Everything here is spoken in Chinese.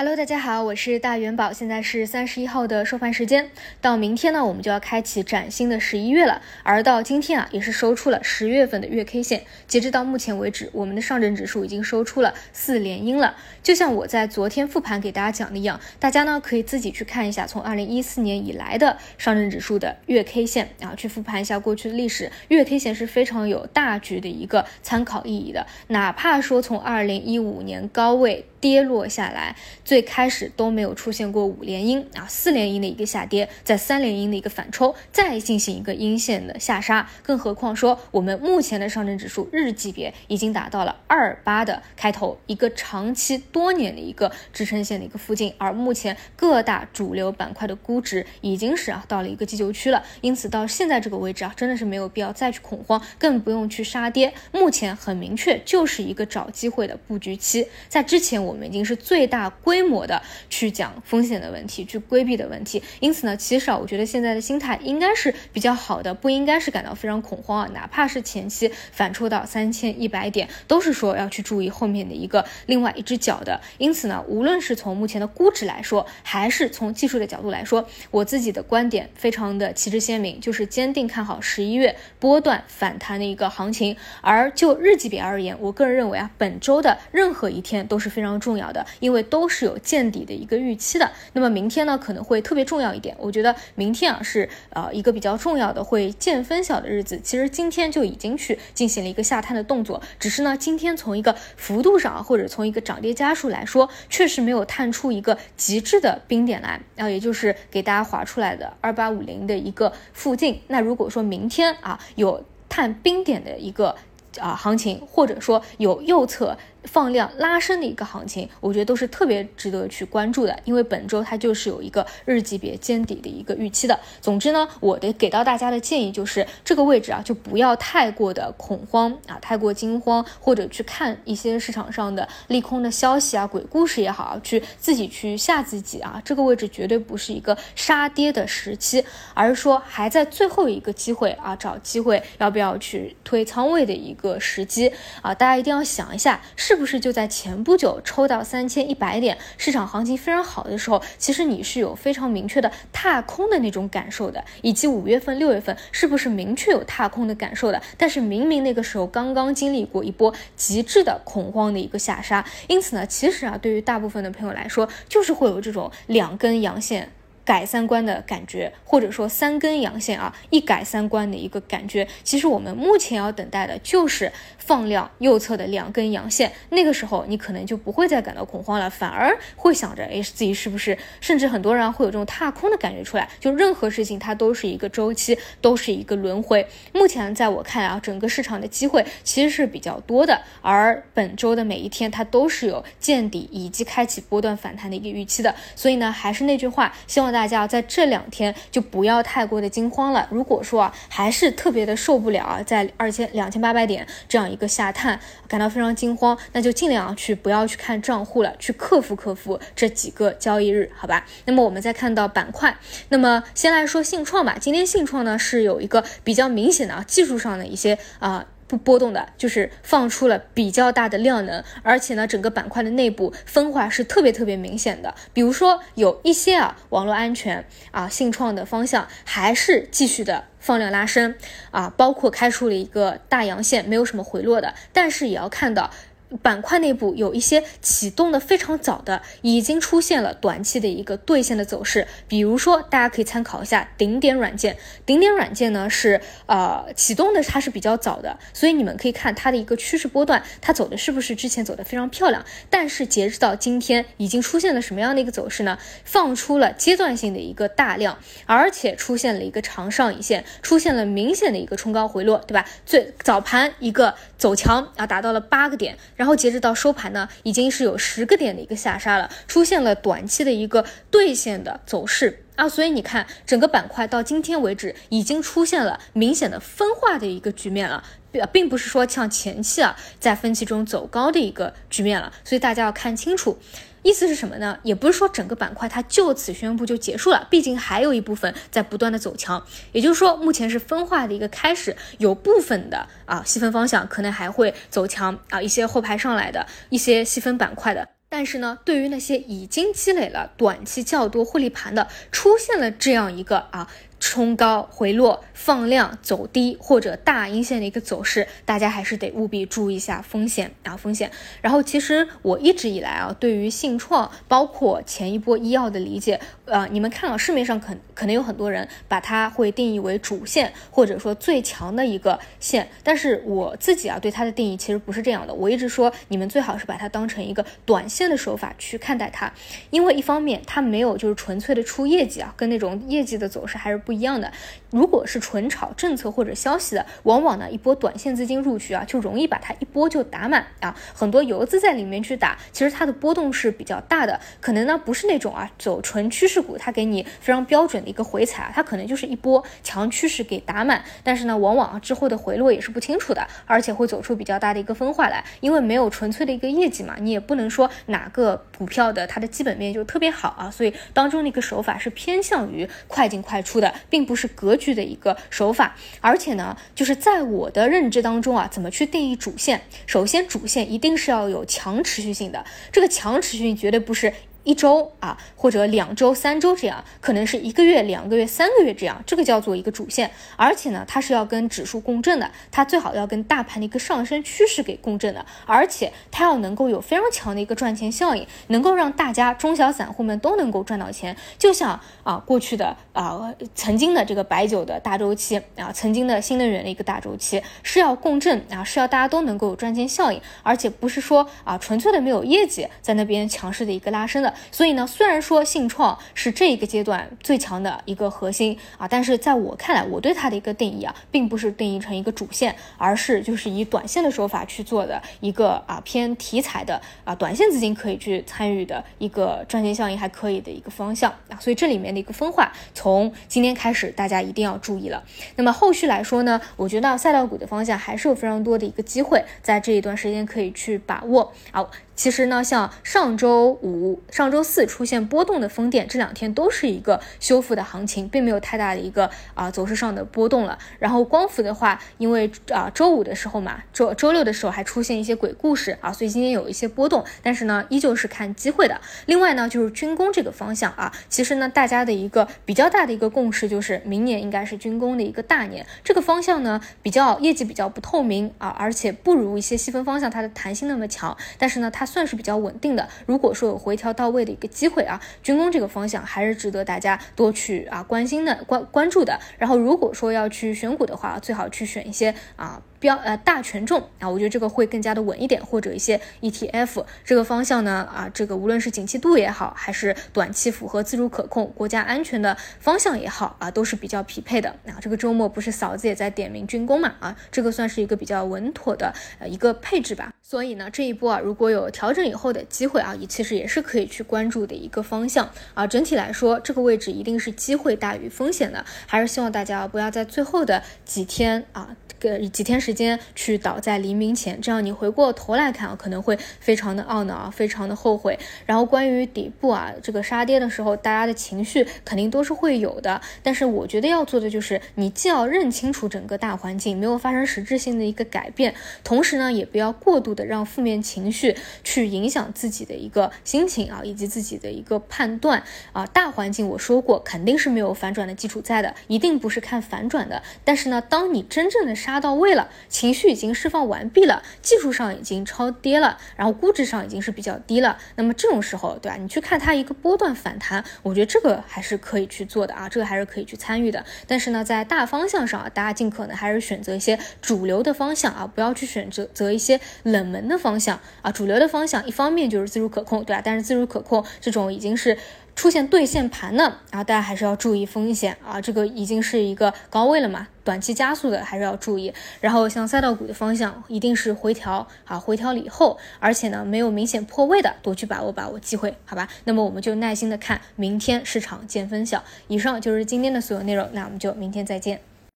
Hello，大家好，我是大元宝，现在是三十一号的收盘时间。到明天呢，我们就要开启崭新的十一月了。而到今天啊，也是收出了十月份的月 K 线。截止到目前为止，我们的上证指数已经收出了四连阴了。就像我在昨天复盘给大家讲的一样，大家呢可以自己去看一下从二零一四年以来的上证指数的月 K 线啊，去复盘一下过去的历史。月 K 线是非常有大局的一个参考意义的。哪怕说从二零一五年高位跌落下来。最开始都没有出现过五连阴啊，四连阴的一个下跌，在三连阴的一个反抽，再进行一个阴线的下杀。更何况说，我们目前的上证指数日级别已经达到了二八的开头，一个长期多年的一个支撑线的一个附近。而目前各大主流板块的估值已经是啊到了一个急救区了，因此到现在这个位置啊，真的是没有必要再去恐慌，更不用去杀跌。目前很明确，就是一个找机会的布局期。在之前我我们已经是最大规模的去讲风险的问题，去规避的问题，因此呢，其实啊，我觉得现在的心态应该是比较好的，不应该是感到非常恐慌啊。哪怕是前期反抽到三千一百点，都是说要去注意后面的一个另外一只脚的。因此呢，无论是从目前的估值来说，还是从技术的角度来说，我自己的观点非常的旗帜鲜明，就是坚定看好十一月波段反弹的一个行情。而就日级别而言，我个人认为啊，本周的任何一天都是非常重要的，因为都是有。见底的一个预期的，那么明天呢可能会特别重要一点。我觉得明天啊是呃一个比较重要的会见分晓的日子。其实今天就已经去进行了一个下探的动作，只是呢今天从一个幅度上或者从一个涨跌家数来说，确实没有探出一个极致的冰点来，然后也就是给大家划出来的二八五零的一个附近。那如果说明天啊有探冰点的一个啊行情，或者说有右侧。放量拉升的一个行情，我觉得都是特别值得去关注的，因为本周它就是有一个日级别见底的一个预期的。总之呢，我的给到大家的建议就是这个位置啊，就不要太过的恐慌啊，太过惊慌，或者去看一些市场上的利空的消息啊、鬼故事也好，去自己去吓自己啊。这个位置绝对不是一个杀跌的时期，而是说还在最后一个机会啊，找机会要不要去推仓位的一个时机啊。大家一定要想一下。是不是就在前不久抽到三千一百点，市场行情非常好的时候，其实你是有非常明确的踏空的那种感受的，以及五月份、六月份是不是明确有踏空的感受的？但是明明那个时候刚刚经历过一波极致的恐慌的一个下杀，因此呢，其实啊，对于大部分的朋友来说，就是会有这种两根阳线。改三观的感觉，或者说三根阳线啊，一改三观的一个感觉。其实我们目前要等待的就是放量右侧的两根阳线，那个时候你可能就不会再感到恐慌了，反而会想着，哎，自己是不是？甚至很多人会有这种踏空的感觉出来。就任何事情它都是一个周期，都是一个轮回。目前在我看来啊，整个市场的机会其实是比较多的，而本周的每一天它都是有见底以及开启波段反弹的一个预期的。所以呢，还是那句话，希望大。家在这两天就不要太过的惊慌了。如果说啊，还是特别的受不了啊，在二千两千八百点这样一个下探，感到非常惊慌，那就尽量去不要去看账户了，去克服克服这几个交易日，好吧？那么我们再看到板块，那么先来说信创吧。今天信创呢是有一个比较明显的啊技术上的一些啊。不波动的，就是放出了比较大的量能，而且呢，整个板块的内部分化是特别特别明显的。比如说有一些啊，网络安全啊，信创的方向还是继续的放量拉升啊，包括开出了一个大阳线，没有什么回落的，但是也要看到。板块内部有一些启动的非常早的，已经出现了短期的一个兑现的走势。比如说，大家可以参考一下顶点软件。顶点软件呢是呃启动的，它是比较早的，所以你们可以看它的一个趋势波段，它走的是不是之前走的非常漂亮？但是截止到今天，已经出现了什么样的一个走势呢？放出了阶段性的一个大量，而且出现了一个长上影线，出现了明显的一个冲高回落，对吧？最早盘一个走强啊，达到了八个点。然后截止到收盘呢，已经是有十个点的一个下杀了，出现了短期的一个兑现的走势啊，所以你看整个板块到今天为止已经出现了明显的分化的一个局面了，并并不是说像前期啊在分歧中走高的一个局面了，所以大家要看清楚。意思是什么呢？也不是说整个板块它就此宣布就结束了，毕竟还有一部分在不断的走强。也就是说，目前是分化的一个开始，有部分的啊细分方向可能还会走强啊，一些后排上来的一些细分板块的。但是呢，对于那些已经积累了短期较多获利盘的，出现了这样一个啊。冲高回落、放量走低或者大阴线的一个走势，大家还是得务必注意一下风险啊风险。然后其实我一直以来啊，对于信创包括前一波医药的理解，呃，你们看到市面上可可能有很多人把它会定义为主线或者说最强的一个线，但是我自己啊对它的定义其实不是这样的。我一直说你们最好是把它当成一个短线的手法去看待它，因为一方面它没有就是纯粹的出业绩啊，跟那种业绩的走势还是。不一样的，如果是纯炒政策或者消息的，往往呢一波短线资金入局啊，就容易把它一波就打满啊，很多游资在里面去打，其实它的波动是比较大的，可能呢不是那种啊走纯趋势股，它给你非常标准的一个回踩啊，它可能就是一波强趋势给打满，但是呢往往啊之后的回落也是不清楚的，而且会走出比较大的一个分化来，因为没有纯粹的一个业绩嘛，你也不能说哪个股票的它的基本面就特别好啊，所以当中的一个手法是偏向于快进快出的。并不是格局的一个手法，而且呢，就是在我的认知当中啊，怎么去定义主线？首先，主线一定是要有强持续性的，这个强持续性绝对不是。一周啊，或者两周、三周这样，可能是一个月、两个月、三个月这样，这个叫做一个主线。而且呢，它是要跟指数共振的，它最好要跟大盘的一个上升趋势给共振的，而且它要能够有非常强的一个赚钱效应，能够让大家中小散户们都能够赚到钱。就像啊，过去的啊，曾经的这个白酒的大周期啊，曾经的新能源的一个大周期，是要共振啊，是要大家都能够有赚钱效应，而且不是说啊，纯粹的没有业绩在那边强势的一个拉升的。所以呢，虽然说信创是这一个阶段最强的一个核心啊，但是在我看来，我对它的一个定义啊，并不是定义成一个主线，而是就是以短线的手法去做的。一个啊偏题材的啊短线资金可以去参与的一个赚钱效应还可以的一个方向啊。所以这里面的一个分化，从今天开始大家一定要注意了。那么后续来说呢，我觉得赛道股的方向还是有非常多的一个机会，在这一段时间可以去把握。啊。其实呢，像上周五、上周四出现波动的风电，这两天都是一个修复的行情，并没有太大的一个啊走势上的波动了。然后光伏的话，因为啊周五的时候嘛，周周六的时候还出现一些鬼故事啊，所以今天有一些波动，但是呢，依旧是看机会的。另外呢，就是军工这个方向啊，其实呢，大家的一个比较大的一个共识就是明年应该是军工的一个大年。这个方向呢，比较业绩比较不透明啊，而且不如一些细分方向它的弹性那么强，但是呢，它。算是比较稳定的。如果说有回调到位的一个机会啊，军工这个方向还是值得大家多去啊关心的、关关注的。然后如果说要去选股的话，最好去选一些啊。标呃大权重啊，我觉得这个会更加的稳一点，或者一些 ETF 这个方向呢啊，这个无论是景气度也好，还是短期符合自主可控、国家安全的方向也好啊，都是比较匹配的。啊，这个周末不是嫂子也在点名军工嘛啊，这个算是一个比较稳妥的呃一个配置吧。所以呢，这一波啊，如果有调整以后的机会啊，也其实也是可以去关注的一个方向啊。整体来说，这个位置一定是机会大于风险的，还是希望大家不要在最后的几天啊。个几天时时间去倒在黎明前，这样你回过头来看啊，可能会非常的懊恼啊，非常的后悔。然后关于底部啊，这个杀跌的时候，大家的情绪肯定都是会有的。但是我觉得要做的就是，你既要认清楚整个大环境没有发生实质性的一个改变，同时呢，也不要过度的让负面情绪去影响自己的一个心情啊，以及自己的一个判断啊。大环境我说过，肯定是没有反转的基础在的，一定不是看反转的。但是呢，当你真正的杀。到位了，情绪已经释放完毕了，技术上已经超跌了，然后估值上已经是比较低了。那么这种时候，对吧？你去看它一个波段反弹，我觉得这个还是可以去做的啊，这个还是可以去参与的。但是呢，在大方向上啊，大家尽可能还是选择一些主流的方向啊，不要去选择择一些冷门的方向啊。主流的方向，一方面就是自主可控，对吧？但是自主可控这种已经是。出现兑现盘呢，啊大家还是要注意风险啊，这个已经是一个高位了嘛，短期加速的还是要注意。然后像赛道股的方向，一定是回调啊，回调了以后，而且呢没有明显破位的，多去把握把握机会，好吧？那么我们就耐心的看明天市场见分晓。以上就是今天的所有内容，那我们就明天再见。